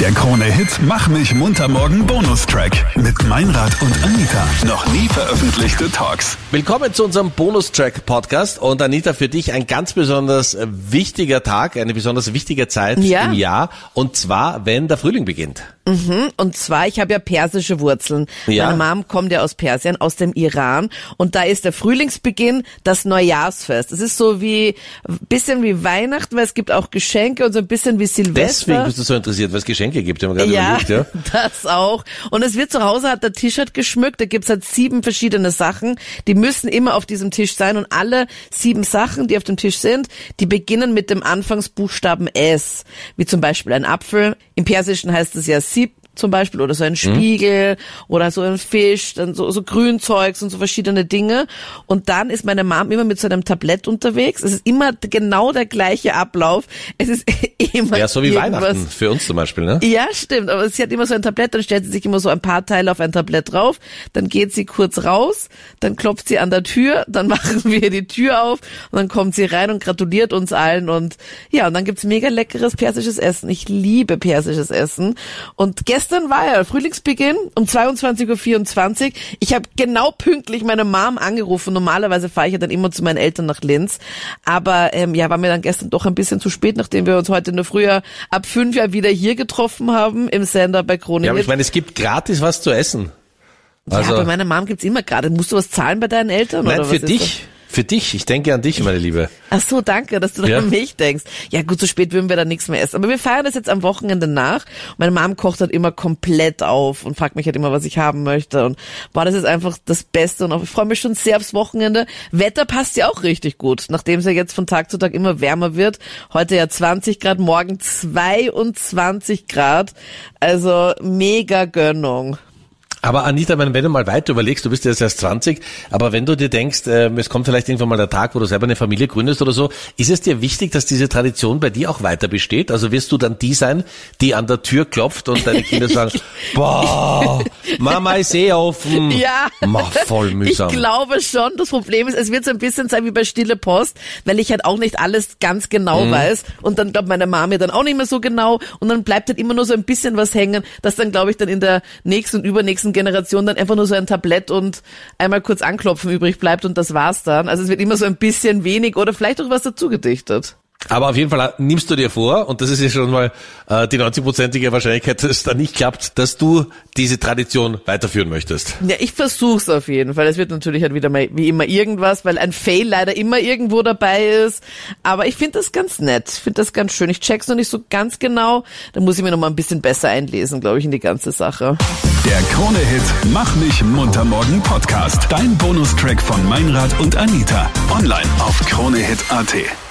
Der Krone-Hit Mach mich munter morgen Bonustrack mit Meinrad und Anita. Noch nie veröffentlichte Talks. Willkommen zu unserem Bonustrack-Podcast. Und Anita, für dich ein ganz besonders wichtiger Tag, eine besonders wichtige Zeit Ja. im Jahr. Und zwar, wenn der Frühling beginnt. Mhm. Und zwar, ich habe ja persische Wurzeln. Ja. Meine Mom kommt ja aus Persien, aus dem Iran. Und da ist der Frühlingsbeginn das Neujahrsfest. Es ist so wie, ein bisschen wie Weihnachten, weil es gibt auch Geschenke und so ein bisschen wie Silvester. Deswegen bist du so interessiert, weil es Geschenke gibt. Ich habe mir gerade ja, überlegt, ja. das auch. Und es wird zu Hause, hat der Tisch halt geschmückt, da gibt's halt sieben verschiedene Sachen, die müssen immer auf diesem Tisch sein und alle sieben Sachen, die auf dem Tisch sind, die beginnen mit dem Anfangsbuchstaben S, wie zum Beispiel ein Apfel. Im Persischen heißt es ja zum Beispiel oder so ein Spiegel oder so ein Fisch, dann so, so Grünzeugs und so verschiedene Dinge. Und dann ist meine Mom immer mit so einem Tablett unterwegs. Es ist immer genau der gleiche Ablauf. Es ist immer Ja, so wie irgendwas. Weihnachten für uns zum Beispiel, ne? Ja, stimmt. Aber sie hat immer so ein Tablett, dann stellt sie sich immer so ein paar Teile auf ein Tablett drauf, dann geht sie kurz raus, dann klopft sie an der Tür, dann machen wir die Tür auf und dann kommt sie rein und gratuliert uns allen und ja, und dann gibt's mega leckeres persisches Essen. Ich liebe persisches Essen. Und gestern war ja Frühlingsbeginn um 22.24 Uhr. Ich habe genau pünktlich meine Mom angerufen. Normalerweise fahre ich ja dann immer zu meinen Eltern nach Linz. Aber ähm, ja, war mir dann gestern doch ein bisschen zu spät, nachdem wir uns heute in der Früh ab fünf ja wieder hier getroffen haben im Sender bei Krone. Ja, aber ich meine, es gibt gratis was zu essen. ja, Also, bei meiner Mom gibt's immer gerade. Musst du was zahlen bei deinen Eltern? nein, oder für was ist dich. Für dich. Ich denke an dich, meine Liebe. Ach so, danke, dass du Ja. an mich denkst. Ja gut, so spät würden wir dann nichts mehr essen. Aber wir feiern das jetzt am Wochenende nach. Meine Mom kocht halt immer komplett auf und fragt mich halt immer, was ich haben möchte. Und boah, das ist einfach das Beste. Und auch, ich freue mich schon sehr aufs Wochenende. Wetter passt ja auch richtig gut, nachdem es ja jetzt von Tag zu Tag immer wärmer wird. Heute ja 20 Grad, morgen 22 Grad. Also mega Gönnung. Aber Anita, wenn du mal weiter überlegst, du bist ja jetzt erst 20, aber wenn du dir denkst, ähm, es kommt vielleicht irgendwann mal der Tag, wo du selber eine Familie gründest oder so, ist es dir wichtig, dass diese Tradition bei dir auch weiter besteht? Also wirst du dann die sein, die an der Tür klopft und deine Kinder sagen, boah, Mama ist eh offen. Ja. Mach voll mühsam. Ich glaube schon. Das Problem ist, es wird so ein bisschen sein wie bei Stille Post, weil ich halt auch nicht alles ganz genau Mhm. weiß und dann glaubt meine Mama mir dann auch nicht mehr so genau und dann bleibt halt immer nur so ein bisschen was hängen, dass dann glaube ich dann in der nächsten und übernächsten Generation dann einfach nur so ein Tablett und einmal kurz anklopfen übrig bleibt und das war's dann. Also es wird immer so ein bisschen wenig oder vielleicht auch was dazu gedichtet. Aber auf jeden Fall nimmst du dir vor, und das ist ja schon mal äh, die 90-prozentige Wahrscheinlichkeit, dass es dann nicht klappt, dass du diese Tradition weiterführen möchtest. Ja, ich versuch's auf jeden Fall. Es wird natürlich halt wieder mal wie immer irgendwas, weil ein Fail leider immer irgendwo dabei ist. Aber ich finde das ganz nett. Ich finde das ganz schön. Ich check's noch nicht so ganz genau. Da muss ich mir noch mal ein bisschen besser einlesen, glaube ich, in die ganze Sache. Der Krone-Hit Mach mich munter morgen Podcast. Dein Bonustrack von Meinrad und Anita. Online auf kronehit.at.